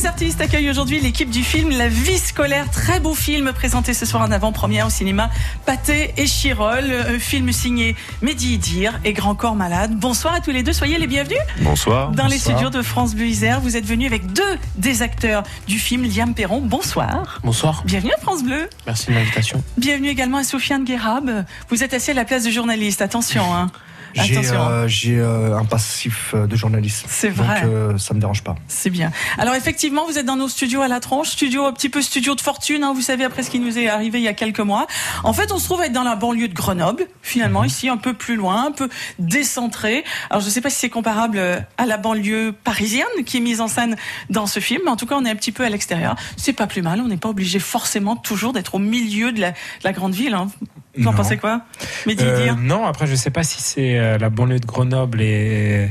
les artistes accueillent aujourd'hui l'équipe du film La vie scolaire. Très beau film présenté ce soir en avant-première au cinéma Pâté et Chirol. Film signé Mehdi Idir et Grand Corps Malade. Bonsoir à tous les deux, soyez les bienvenus. Bonsoir. Dans les Bonsoir. studios de France Bleu Isère, vous êtes venus avec deux des acteurs du film, Liam Perron. Bonsoir. Bonsoir. Bienvenue à France Bleu. Merci de l'invitation. Bienvenue également à Sofiane Guérab. Vous êtes assis à la place de journaliste. Attention, hein. J'ai Attention. euh, j'ai, euh, un passif euh, de journaliste. C'est vrai. Donc euh, ça me dérange pas. C'est bien. Alors effectivement, vous êtes dans nos studios à la tronche, studio un petit peu studio de fortune, hein, vous savez après ce qui nous est arrivé il y a quelques mois. En fait, on se trouve être dans la banlieue de Grenoble, finalement ici un peu plus loin, un peu décentré. Alors je ne sais pas si c'est comparable euh, à la banlieue parisienne qui est mise en scène dans ce film, mais en tout cas on est un petit peu à l'extérieur. C'est pas plus mal, on n'est pas obligé forcément toujours d'être au milieu de la, de la grande ville. Hein. Vous en Non. pensez quoi? Mehdi Euh, non, après je sais pas si c'est euh, la banlieue de Grenoble et,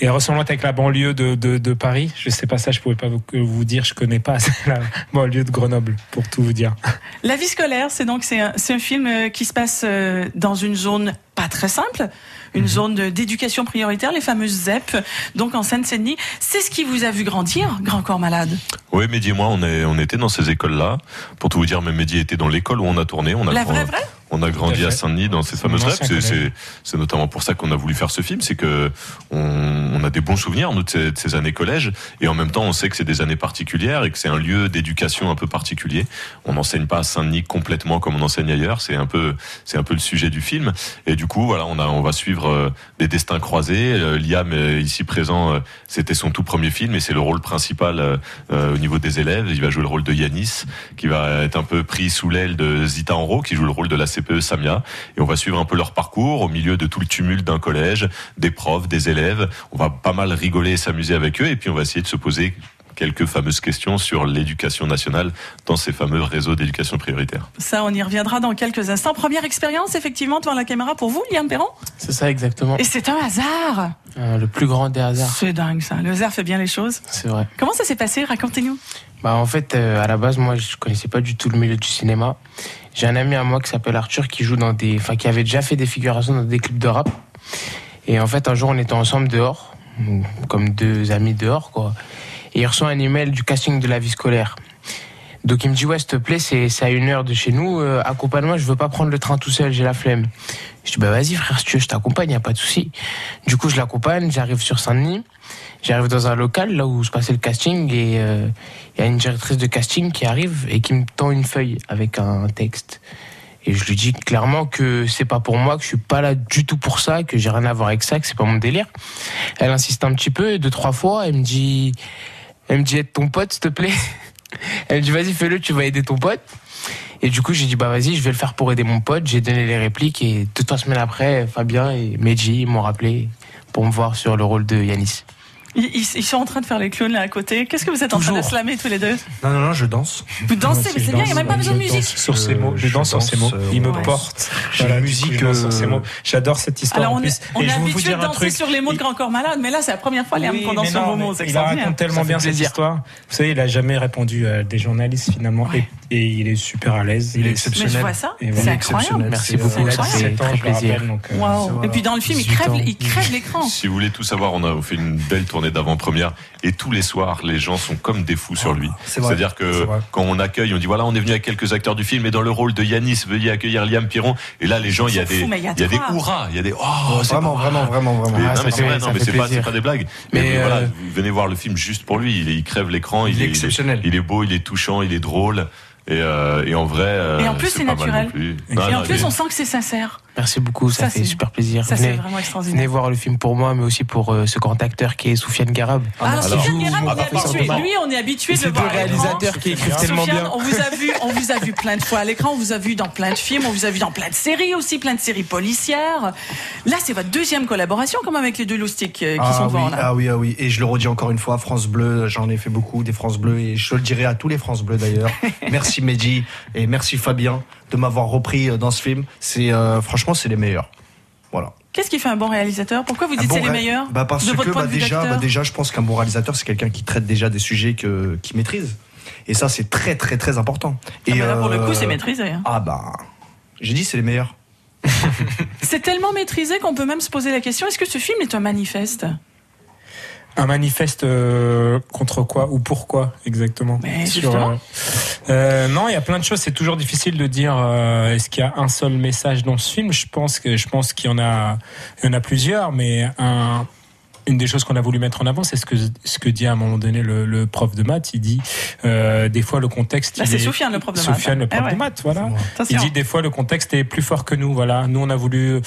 et ressemblante avec la banlieue de, de, de Paris. Je sais pas ça, je pourrais pas vous, vous dire, je connais pas la banlieue de Grenoble pour tout vous dire. La vie scolaire, c'est donc c'est un, c'est un film euh, qui se passe dans une zone pas très simple, une zone de- d'éducation prioritaire, les fameuses ZEP, donc en Seine-Saint-Denis. C'est ce qui vous a vu grandir, Grand Corps Malade? Oui, Mehdi et moi, on, est, on était dans ces écoles-là. Pour tout vous dire, même Mehdi était dans l'école où on a tourné. On a, La grand- vraie, vraie? On a grandi à. Saint-Denis dans ces fameuses rêves. C'est, collège. c'est, c'est notamment pour ça qu'on a voulu faire ce film. C'est que on, on a des bons souvenirs, nous, de ces, de ces années collège. Et en même temps, on sait que c'est des années particulières et que c'est un lieu d'éducation un peu particulier. On n'enseigne pas à Saint-Denis complètement comme on enseigne ailleurs. C'est un peu, c'est un peu le sujet du film. Et du coup, voilà, on a, on va suivre euh, des destins croisés. Euh, Liam, euh, ici présent, c'était son tout premier film et c'est le rôle principal au niveau des élèves. Il va jouer le rôle de Yanis, qui va être un peu pris sous l'aile de Zita Enro, qui joue le rôle de la CPE Samia. Et on va suivre un peu leur parcours au milieu de tout le tumulte d'un collège, des profs, des élèves. On va pas mal rigoler et s'amuser avec eux. Et puis on va essayer de se poser quelques fameuses questions sur l'éducation nationale dans ces fameux réseaux d'éducation prioritaire. Ça, on y reviendra dans quelques instants. Première expérience, effectivement, devant la caméra pour vous, Liam Perron? C'est ça exactement. Et c'est un hasard Euh, le plus grand des hasards, C'est dingue, ça. Le hasard fait bien les choses. c'est vrai. Comment ça s'est passé? Racontez-nous. Bah en fait, euh, à la base, moi, je connaissais pas du tout le milieu du cinéma. J'ai un ami à moi qui s'appelle Arthur qui joue dans des, enfin, qui avait déjà fait des figurations dans des clips de rap. Et en fait, un jour, on était ensemble dehors, comme deux amis dehors, quoi. Et il reçoit un email du casting de la vie scolaire. Donc il me dit ouais s'il te plaît c'est à une heure de chez nous euh, accompagne-moi je veux pas prendre le train tout seul j'ai la flemme. Je dis bah vas-y frère si tu veux je t'accompagne y a pas de souci. Du coup je l'accompagne j'arrive sur Saint-Denis j'arrive dans un local là où se passait le casting et euh, il y a une directrice de casting qui arrive et qui me tend une feuille avec un texte. Et je lui dis clairement que c'est pas pour moi que je suis pas là du tout pour ça que j'ai rien à voir avec ça que c'est pas mon délire. Elle insiste un petit peu deux trois fois elle me dit elle me dit aide ton pote s'il te plaît elle me dit vas-y fais-le, tu vas aider ton pote. Et du coup j'ai dit bah vas-y je vais le faire pour aider mon pote. J'ai donné les répliques et deux trois semaines après Fabien et Medji m'ont rappelé pour me voir sur le rôle de Yanis. Ils, ils- ils sont en train de faire les clowns là à côté. Qu'est-ce que vous êtes en train de slammer tous les deux? Non, non, non, je danse. Vous dansez, mais c'est bien, il n'y a même pas besoin de je musique. danse Sur ces mots, je Je danse sur ces mots. euh, Il me ouais. porte. J'ai la musique, je sur ces euh, mots. J'adore cette histoire. Alors en on plus. est, on habitué de danser truc. sur les mots de Grand Corps Malade, mais là c'est la première fois Oui, qu'on danse sur vos mots, Il raconte tellement bien cette histoire. Vous savez, il a jamais répondu à des journalistes finalement, et, et il est super à l'aise. Il est Et- Mais exceptionnel. je vois ça, c'est incroyable. Merci C'est, beaucoup, Il a ça fait 17 ans, très je plaisir. rappelle. Donc, euh, voilà. Et puis dans le film, il 18 crève, il crève l'écran. Si vous voulez tout savoir, on a fait une belle tournée d'avant-première et tous les soirs, les gens sont comme des fous sur lui. C'est vrai. C'est-à-dire que C'est vrai. quand on accueille, on dit voilà, on est venu avec quelques acteurs du film et dans le rôle de Yanis, veuillez accueillir Liam Piron. Et là, les gens, il y a des, il y a il y a des hurrahs, il y a des oh, c'est Vraiment, pas- vraiment, vraiment, vraiment. Mais, Ah, non, ça mais c'est vrai, non, mais c'est pas, c'est des blagues. Mais, voilà, euh, vous venez voir le film juste pour lui. Il, crève l'écran, il, est, exceptionnel. Il est, beau, il est touchant, il est drôle. Et, euh, et en vrai, euh, Et en plus, c'est naturel. Et Non, Et non, en plus, on sent que c'est sincère. Merci beaucoup, ça, Ça, fait c'est- super plaisir. Ça, c'est venez, vraiment venez extraordinaire. voir le film pour moi, mais aussi pour euh, ce grand acteur qui est Soufiane Garab. Alors, Alors, Sofiane Guérard, vous on est habitué. Lui, on est habitué de C'est le voir à l'écran. réalisateurs qui écrivent tellement bien. on vous a vu, on vous a vu plein de fois à l'écran, on vous a vu dans plein de films, on vous a vu dans plein de séries aussi, plein de séries policières. Là, c'est votre deuxième collaboration quand même avec les deux loustiques euh, qui Ah sont oui, devant là. ah oui, ah oui. Et je le redis encore une fois, France Bleu, j'en ai fait beaucoup, des France Bleu, et je le dirai à tous les France Bleu d'ailleurs. merci Mehdi et merci Fabien de m'avoir repris euh, dans ce film. C'est euh, franchement, c'est les meilleurs. Voilà. Qu'est-ce qui fait un bon réalisateur? Pourquoi vous dites bon c'est les meilleurs bah Parce de votre que point bah, déjà, bah, déjà, je pense qu'un bon réalisateur, c'est quelqu'un qui traite déjà des sujets que, qu'il maîtrise. Et ça, c'est très, très, très important. Et Ah, mais là, pour le coup, euh, c'est maîtrisé. hein. Ah bah, j'ai dit, c'est les meilleurs. C'est tellement maîtrisé qu'on peut même se poser la question est-ce que ce film est un manifeste? Un manifeste euh, contre quoi ou pourquoi exactement Mais Sur, euh, euh, Non, il y a plein de choses. C'est toujours difficile de dire euh, est-ce qu'il y a un seul message dans ce film. Je pense que je pense qu'il y en a, il y en a plusieurs, mais un. Une des choses qu'on a voulu mettre en avant, c'est ce que ce que dit à un moment donné le, le prof de maths. Il dit euh, des fois le contexte. Là, il c'est est- Soufiane, le prof de maths. Soufiane, le prof Eh ouais. de maths, voilà. Il dit des fois le contexte est plus fort que nous. Voilà, nous on a voulu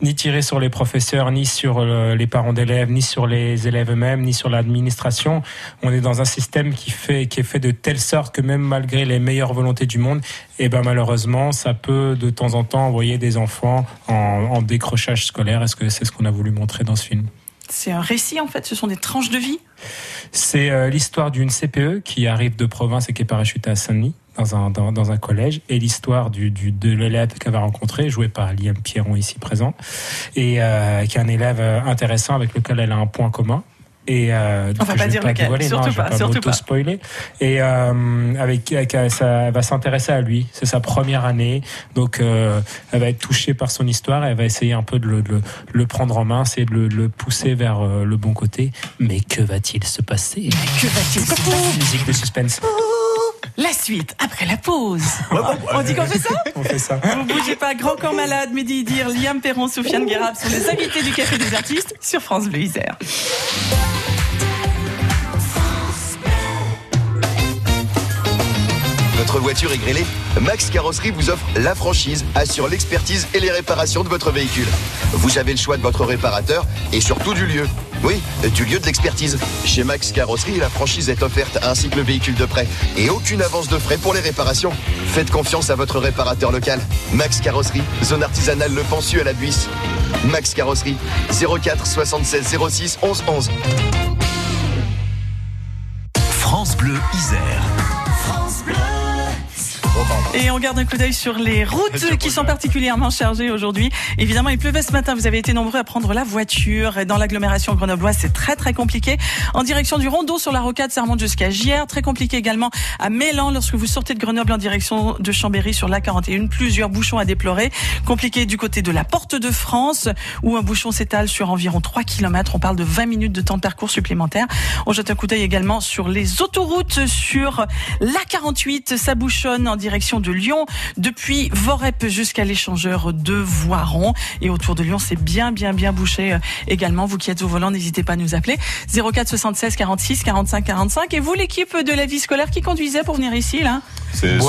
ni tirer sur les professeurs, ni sur euh, les parents d'élèves, ni sur les élèves eux-mêmes, ni sur l'administration. On est dans un système qui fait qui est fait de telle sorte que même malgré les meilleures volontés du monde, et ben malheureusement, ça peut de temps en temps envoyer des enfants en, en décrochage scolaire. Est-ce que c'est ce qu'on a voulu montrer dans ce film? C'est un récit, en fait. Ce sont des tranches de vie. C'est euh, l'histoire d'une CPE qui arrive de province et qui est parachutée à Saint-Denis. Dans un, dans, un collège et l'histoire du, de l'élève qu'elle va rencontrer, joué par Liam Pierron ici présent, et euh, qui est un élève euh, intéressant avec lequel elle a un point commun. Et euh, On va pas dire lequel, surtout non, vais pas, surtout pas. spoiler. Et euh, avec, avec euh, ça, elle va s'intéresser à lui. C'est sa première année, donc euh, elle va être touchée par son histoire. Et elle va essayer un peu de le, de le, le prendre en main, c'est de le, le pousser vers euh, le bon côté. Mais que va-t-il se passer? Que va-t-il se passer? Musique de suspense. La suite, après la pause. On dit qu'on fait ça? On fait ça. Vous bougez pas, Grand Corps Malade, Mehdi Dir, Liam Perron, Soufiane Guérab sont les invités du Café des Artistes sur France Bleu Isère. Votre voiture est grillée Max Carrosserie vous offre la franchise, assure l'expertise et les réparations de votre véhicule. Vous avez le choix de votre réparateur et surtout du lieu. Oui, du lieu de l'expertise. Chez Max Carrosserie, la franchise est offerte ainsi que le véhicule de prêt et aucune avance de frais pour les réparations. Faites confiance à votre réparateur local. Max Carrosserie, zone artisanale Le Pensu à la Buisse. Max Carrosserie, 04 76 06 11 11. France Bleu Isère. Et on garde un coup d'œil sur les routes qui sont particulièrement chargées aujourd'hui. Évidemment, il pleuvait ce matin. Vous avez été nombreux à prendre la voiture. Dans l'agglomération grenobloise, c'est très très compliqué. En direction du Rondeau sur la rocade, ça remonte jusqu'à Gières. Très compliqué également à Mélan lorsque vous sortez de Grenoble en direction de Chambéry sur la 41. Plusieurs bouchons à déplorer. Compliqué du côté de la Porte de France où un bouchon s'étale sur environ 3 km. On parle de 20 minutes de temps de parcours supplémentaire. On jette un coup d'œil également sur les autoroutes, sur la 48. Ça bouchonne en direction de Lyon, depuis Vorep jusqu'à l'échangeur de Voiron. Et autour de Lyon, c'est bien, bien, bien bouché euh, également. Vous qui êtes au volant, n'hésitez pas à nous appeler. 04 76 46 45 45. Et vous, l'équipe de la vie scolaire qui conduisait pour venir ici, là C'est Bon,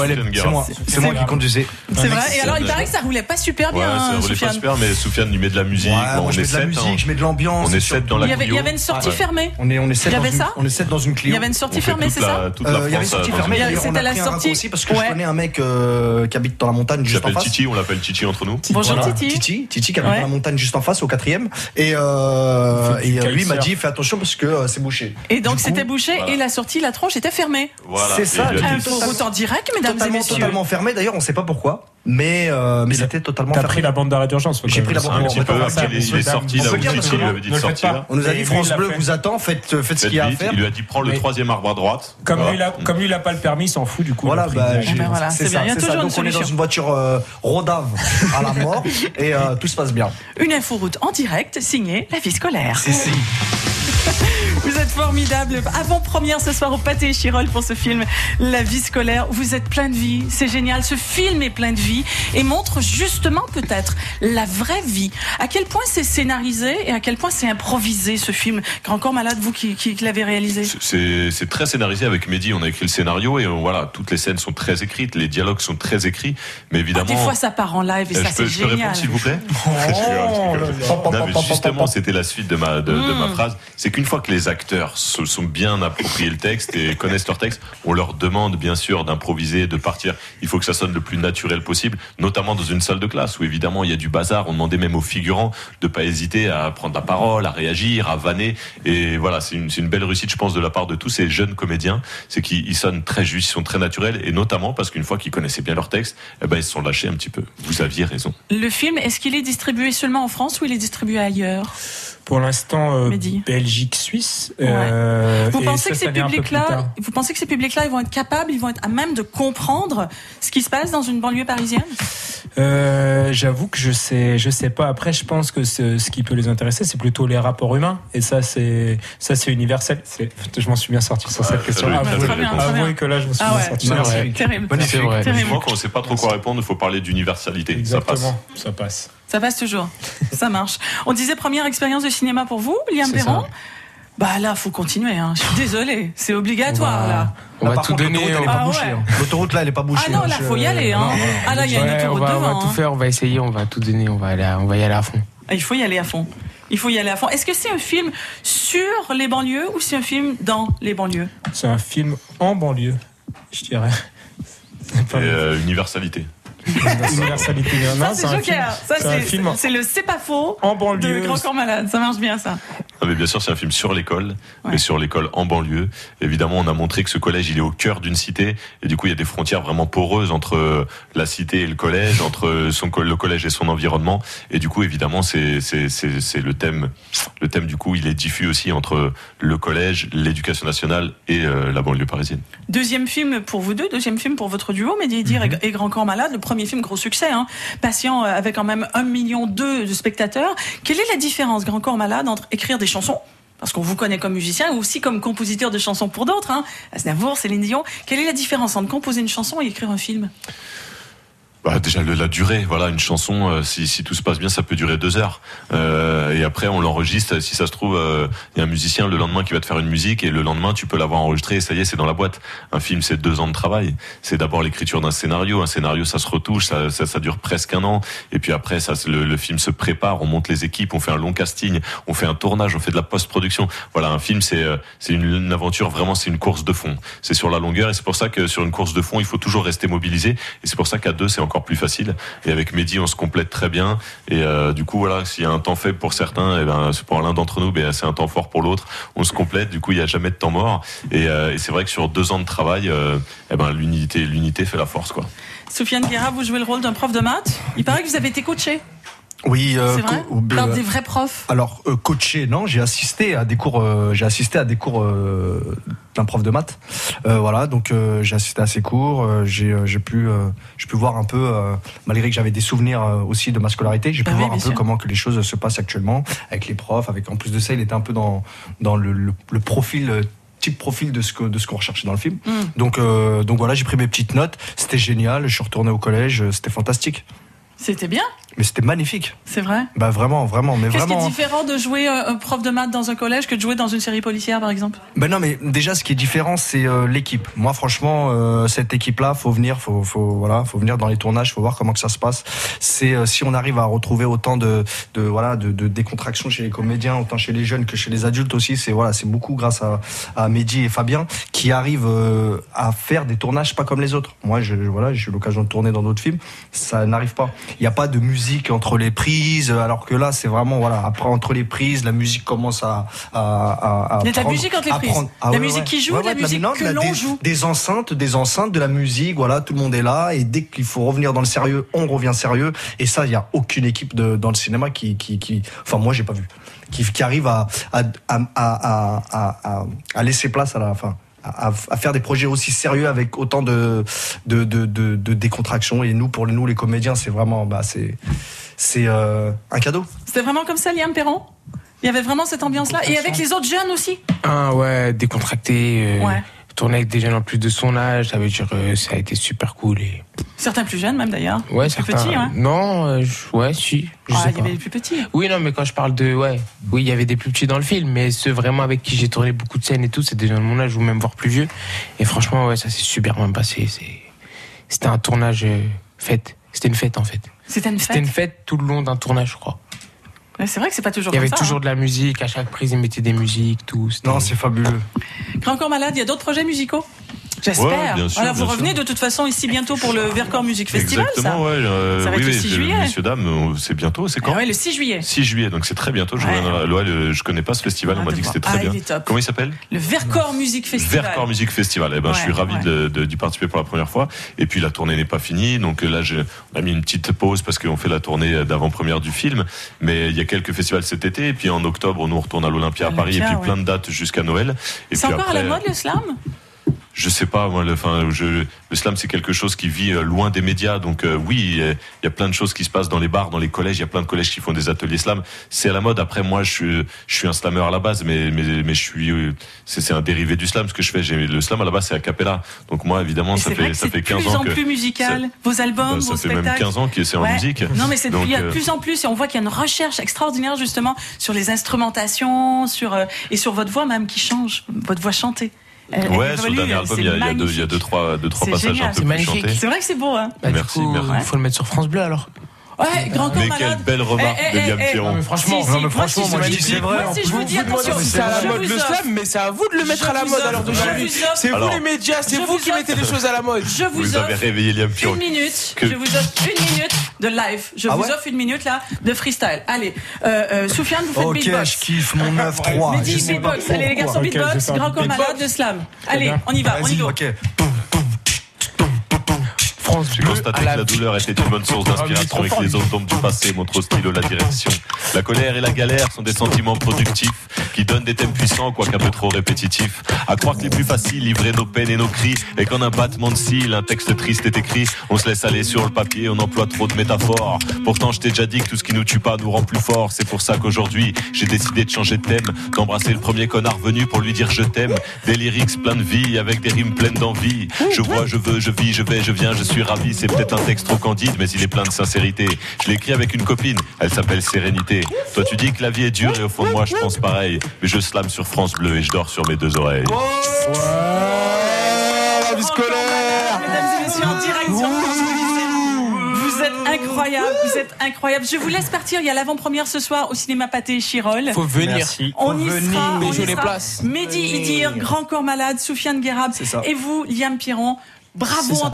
moi, c'est moi qui conduisais. C'est vrai. Et alors, il paraît que ça roulait pas super Ouais, bien, ça hein, roulait pas super, mais Soufiane lui met de la musique. Ouais, Bon, moi, on je est mets de la sept, musique, hein. je mets de l'ambiance. On est sept dans Il la y avait, il y avait une sortie Ouais. fermée. On est, on est sept Il y dans avait une, ça on est sept dans une Il Clio. y avait une sortie On fait fermée, c'est la- ça Euh, il y avait une sortie euh, fermée. Il c'était la sortie- parce que Ouais. je connais un mec euh, qui habite dans la montagne juste en J'appelle face. Titi, on l'appelle Titi entre nous. Bonjour Voilà. Titi. Titi, Titi qui habite Ouais. dans la montagne juste en face, au quatrième. Et, euh, et euh, lui m'a dit fais attention parce que euh, c'est bouché. Et donc, c'était bouché voilà. et la sortie, la tronche était fermée. Voilà. C'est ça, Et route en direct, mesdames et Totalement, messieurs. totalement fermé. D'ailleurs, on sait pas pourquoi, mais euh, mais c'était totalement T'as pris la bande d'arrêt d'urgence. J'ai pris la bande- après, faire il est- il sorti là où avait dit de sortir. On nous a dit France il Bleu vous attend, faites, faites ce qu'il y a à faire. Il lui a dit prends le troisième arbre à droite. Comme lui, il a, comme lui, il a pas le permis, il s'en fout du coup. Voilà, il bah, c'est c'est ça, il y a c'est ça. toujours une Donc on est dans une voiture euh, rodave à la mort et euh, tout se passe bien. Une inforoute en direct, signée La Vie Scolaire. Si, si. Vous êtes formidable. Avant-première ce soir au Pâté et Chirol pour ce film La vie scolaire. Vous êtes plein de vie. C'est génial. Ce film est plein de vie et montre justement peut-être la vraie vie. À quel point c'est scénarisé et à quel point c'est improvisé ce film? Grand corps malade, vous qui, qui l'avez réalisé? C'est très scénarisé avec Mehdi. On a écrit le scénario et voilà, toutes les scènes sont très écrites, les dialogues sont très écrits, mais Ah, évidemment. des fois ça part en live et Euh, ça c'est je peux génial. répondre s'il vous plaît? Oh. Non, mais justement, c'était la suite de ma, de, de Mm. ma phrase. C'est qu'une fois que les acteurs se sont bien appropriés le texte et connaissent leur texte, on leur demande bien sûr d'improviser, de partir. Il faut que ça sonne le plus naturel possible, notamment dans une salle de classe où évidemment il y a du bazar. On demandait même aux figurants de pas hésiter à prendre la parole, à réagir, à vanner. Et voilà, c'est une, belle réussite, je pense, de la part de tous ces jeunes comédiens. C'est qu'ils ils sonnent très justes, ils sont très naturels et notamment parce qu'une fois qu'ils connaissaient bien leur texte, eh ben, ils se sont lâchés un petit peu. Vous aviez raison. Le film, est-ce qu'il est distribué seulement en France ou il est distribué ailleurs? Pour l'instant, euh, Mehdi. Belgique, Suisse. Euh, Euh, Vous pensez que ces publics-là, tard. vous pensez que ces publics-là, ils vont être capables, ils vont être à même de comprendre ce qui se passe dans une banlieue parisienne? Euh, J'avoue que je sais, je sais pas. Après, je pense que ce, ce qui peut les intéresser, c'est plutôt les rapports humains. Et ça, c'est ça, c'est universel. Je m'en suis bien sorti sur cette question. Avouez, que là, je me suis Ah bien ouais. sorti. C'est Terrible. C'est vrai. Terrible. Souvent, quand on sait pas trop quoi répondre, il faut parler d'universalité. Ça passe. Ça passe. Ça passe toujours. Ça marche. On disait première expérience de cinéma pour vous, Liam Perron ça. Bah là, faut continuer. Hein. Je suis désolée, c'est obligatoire On va- là. On Là, va tout contre, donner. L'autoroute, Ah ouais. hein. L'autoroute, là, elle est pas bouchée. Ah non, hein. là, Je- faut y aller. Hein. Non, non, non. Ah là, il y a une Ouais, on autoroute va, on va tout hein. faire, on va essayer, on va tout donner, on va aller, à- on va y aller à fond. Ah, Il faut y aller à fond. Il faut y aller à fond. Est-ce que c'est un film sur les banlieues ou c'est un film dans les banlieues? C'est un film en banlieue, je dirais. C'est pas euh, universalité. Universalité. Ça, c'est Joker. Ça, c'est le c'est pas faux en de. Grand Corps Malade. Ça marche bien, ça. Ah, mais bien sûr, c'est un film sur l'école, Ouais. mais sur l'école en banlieue. Évidemment, on a montré que ce collège, il est au cœur d'une cité, et du coup, il y a des frontières vraiment poreuses entre euh, la cité et le collège, entre son co- le collège et son environnement. Et du coup, évidemment, c'est le thème. Le thème, du coup, il est diffus aussi entre le collège, l'éducation nationale et euh, la banlieue parisienne. Deuxième film pour vous deux, deuxième film pour votre duo, Mehdi Mhm. et Grand Corps Malade. Le premier film, gros succès, hein. Patient euh, avec quand même un million deux de spectateurs. Quelle est la différence, Grand Corps Malade, entre écrire des parce qu'on vous connaît comme musicien et aussi comme compositeur de chansons pour d'autres, hein. Céline Dion. Quelle est la différence entre composer une chanson et écrire un film? Bah, déjà le- la durée, voilà, une chanson, euh, si, si tout se passe bien, ça peut durer deux heures. Euh, et après, on l'enregistre. Si ça se trouve, euh, il y a un musicien le lendemain qui va te faire une musique et le lendemain, tu peux l'avoir enregistré et ça y est, c'est dans la boîte. Un film, c'est deux ans de travail. C'est d'abord l'écriture d'un scénario. Un scénario, ça se retouche, ça, ça, ça dure presque un an. Et puis après, ça, le, le film se prépare. On monte les équipes, on fait un long casting, on fait un tournage, on fait de la post-production. Voilà, un film, c'est euh, c'est une, une aventure vraiment, c'est une course de fond. C'est sur la longueur et c'est pour ça que sur une course de fond, il faut toujours rester mobilisé. Et c'est pour ça qu'à deux, c'est encore plus facile. Et avec Mehdi, on se complète très bien. Et euh, du coup, voilà, s'il y a un temps faible pour certains, et ben, c'est pour l'un d'entre nous, ben, c'est un temps fort pour l'autre. On se complète. Du coup, il n'y a jamais de temps mort. Et, euh, et c'est vrai que sur deux ans de travail, euh, eh ben, l'unité, l'unité fait la force, quoi. Sofiane Guerra, vous jouez le rôle d'un prof de maths. Il paraît que vous avez été coaché. Oui, euh, euh, des vrais profs. Alors euh, coaché, non, j'ai assisté à des cours, euh, j'ai assisté à des cours euh, d'un prof de maths. Euh, voilà, donc euh, j'ai assisté à ces cours, euh, j'ai j'ai pu euh, j'ai pu voir un peu, euh, malgré que j'avais des souvenirs aussi de ma scolarité, j'ai pu Bah oui, voir un peu comment que les choses se passent actuellement avec les profs, avec en plus de ça, il était un peu dans dans le, le, le profil. type profil de ce que de ce qu'on recherchait dans le film. Mm. Donc euh, donc voilà, j'ai pris mes petites notes, c'était génial, je suis retourné au collège, c'était fantastique. C'était bien, Mais c'était magnifique. c'est vrai. Bah vraiment, vraiment, mais Qu'est-ce qui est différent de jouer euh, un prof de maths dans un collège que de jouer dans une série policière, par exemple? Ben non, mais déjà, ce qui est différent, c'est euh, l'équipe. Moi, franchement, euh, cette équipe-là, faut venir, faut, faut, voilà, faut venir dans les tournages, faut voir comment que ça se passe. C'est euh, si on arrive à retrouver autant de, de voilà, de, de décontraction chez les comédiens, autant chez les jeunes que chez les adultes aussi. C'est voilà, c'est beaucoup grâce à, à Mehdi et Fabien qui arrivent à faire des tournages pas comme les autres. Moi, je, voilà, j'ai eu l'occasion de tourner dans d'autres films, ça n'arrive pas. Il n'y a pas de musique entre les prises, alors que là, c'est vraiment voilà, après entre les prises, la musique commence à, à, à, la musique entre les prises. prendre- La musique qui joue, la musique non, que l'on joue. Des enceintes, des enceintes, de la musique, voilà, tout le monde est là. Et dès qu'il faut revenir dans le sérieux, on revient sérieux. Et ça, il n'y a aucune équipe de, dans le cinéma qui, qui, qui enfin, moi, j'ai pas vu, qui, qui arrive à- à laisser place à la fin. À, à faire des projets aussi sérieux avec autant de, de, de, de, de décontraction et nous pour nous les comédiens c'est vraiment bah c'est c'est euh, un cadeau. C'était vraiment comme ça, Liam Perron? Il y avait vraiment cette ambiance-là. Et avec les autres jeunes aussi? Ah ouais, décontracté. euh, Ouais. Tourner avec des jeunes en plus de son âge, ça veut dire euh, ça a été super cool. Et... Certains plus jeunes, même d'ailleurs. Ouais, plus certains. petits, hein Non, euh, ouais, si. Je Ah, sais il y avait les plus petits. Oui, non, mais quand je parle de. Ouais, oui, il y avait des plus petits dans le film, mais ceux vraiment avec qui j'ai tourné beaucoup de scènes et tout, c'est des gens de mon âge ou même voire plus vieux. Et franchement, ouais, ça s'est super bien passé. C'est- C'était un tournage euh, fête. C'était une fête en fait. C'était une C'était fête. une fête tout le long d'un tournage, je crois. Ouais, C'est vrai que c'est pas toujours Il y comme avait ça. toujours hein. de la musique, à chaque prise, ils mettaient des musiques, tout. C'était- non c'est fabuleux Grand Corps Malade, il y a d'autres projets musicaux? J'espère. Ouais, bien sûr, voilà, vous revenez sûr. de toute façon ici bientôt pour le Vercors Music Festival, Exactement, ça ouais. euh, Ça va oui, être le oui, 6 je- juillet. Messieurs, dames, euh, c'est bientôt, c'est Ah quand ouais, le 6 juillet. 6 juillet, donc c'est très bientôt. Je Ouais. euh, je connais pas ce festival, Ah, on m'a de dit que c'était très Ah, bien. il est top. Comment il s'appelle? Le Vercors Music Festival. Vercors Music Festival. Eh ben, je suis ravi d'y participer pour la première fois. Et puis la tournée n'est pas finie, donc euh, là, on a mis une petite pause parce qu'on fait la tournée d'avant-première du film. Mais il y a quelques festivals cet été, et puis en octobre, nous on retourne à l'Olympia à Paris, et puis plein de dates jusqu'à Noël. C'est encore à la mode le slam? Je sais pas, moi, le, enfin, je, le slam, c'est quelque chose qui vit euh, loin des médias. Donc, euh, oui, il y a- plein de choses qui se passent dans les bars, dans les collèges. Il y a plein de collèges qui font des ateliers slam. C'est à la mode. Après, moi, je suis, je suis un slammer à la base, mais, mais, mais je suis, euh, c'est c'est un dérivé du slam ce que je fais. J'ai le slam à la base, c'est a cappella. Donc, moi, évidemment, ça fait, ça fait de 15 plus ans en que. plus musical. Vos albums, Bah, ça vos fait spectacles. même 15 ans que c'est en Ouais. musique. Non, mais c'est de euh, plus en plus et on voit qu'il y a une recherche extraordinaire justement sur les instrumentations, sur euh, et sur votre voix même qui change, votre voix chantée. Elle Ouais, sur le dernier album, il y a, il y a deux, il y a deux, trois, deux, trois passages génial. un peu C'est plus magnifique. chantés. C'est vrai que c'est beau, hein. Bah, Merci, du coup, merci. il faut le mettre sur France Bleu alors. Ouais, grand corps Mais malade. quelle belle remarque Eh, de eh, Liam eh, Pierron. mais franchement, Si, si, non, mais moi, franchement, si moi, je dis c'est vrai, Moi, si je vous dis attention, c'est à la mode vous le slam, mais c'est à vous de le mettre à la mode d'aujourd'hui. C'est vous les médias, c'est vous qui mettez les choses à la mode. Je vous, avez offre réveillé Liam Pierron. une minute. Je vous offre une minute de live. Je Ah vous offre une minute là de freestyle. Allez, euh, euh, Soufiane, vous faites Ok, beatbox. je kiffe mon 9-3. Mehdi, beatbox. Allez, les garçons. Ok, beatbox. Grand corps malade de slam. Allez, on y va, on y va. France J'ai Bleu constaté que la la douleur était une bonne source d'inspiration et que les ondes du passé montrent au stylo la direction. La colère et la galère sont des sentiments productifs qui donnent des thèmes puissants, quoiqu'un peu trop répétitifs. À croire que les plus faciles livraient nos peines et nos cris et qu'en un battement de cils, un texte triste est écrit. On se laisse aller sur le papier, on emploie trop de métaphores. Pourtant, je t'ai déjà dit que tout ce qui nous tue pas nous rend plus forts. C'est pour ça qu'aujourd'hui, j'ai décidé de changer de thème, d'embrasser le premier connard venu pour lui dire je t'aime. Des lyrics pleins de vie avec des rimes pleines d'envie. Je vois, je veux, je vis, je vais, je viens, je suis ravi. C'est peut-être un texte trop candide, mais il est plein de sincérité. Je l'ai écrit avec une copine, elle s'appelle Sérénité. Toi, tu dis que la vie est dure et au fond de moi, je pense pareil. Mais je slame sur France Bleu et je dors sur mes deux oreilles. la vie scolaire. Mesdames et messieurs, en direct sur France Bleu Lycée. Vous êtes incroyables, vous êtes incroyables. Je vous laisse partir. Il y a l'avant-première ce soir au cinéma Pâté et Chirol. Faut venir. Merci. On Faut y venir. sera, on y les sera. places. Mehdi Idir, Grand Corps Malade, Soufiane Guérab et vous, Liam Piron. Bravo.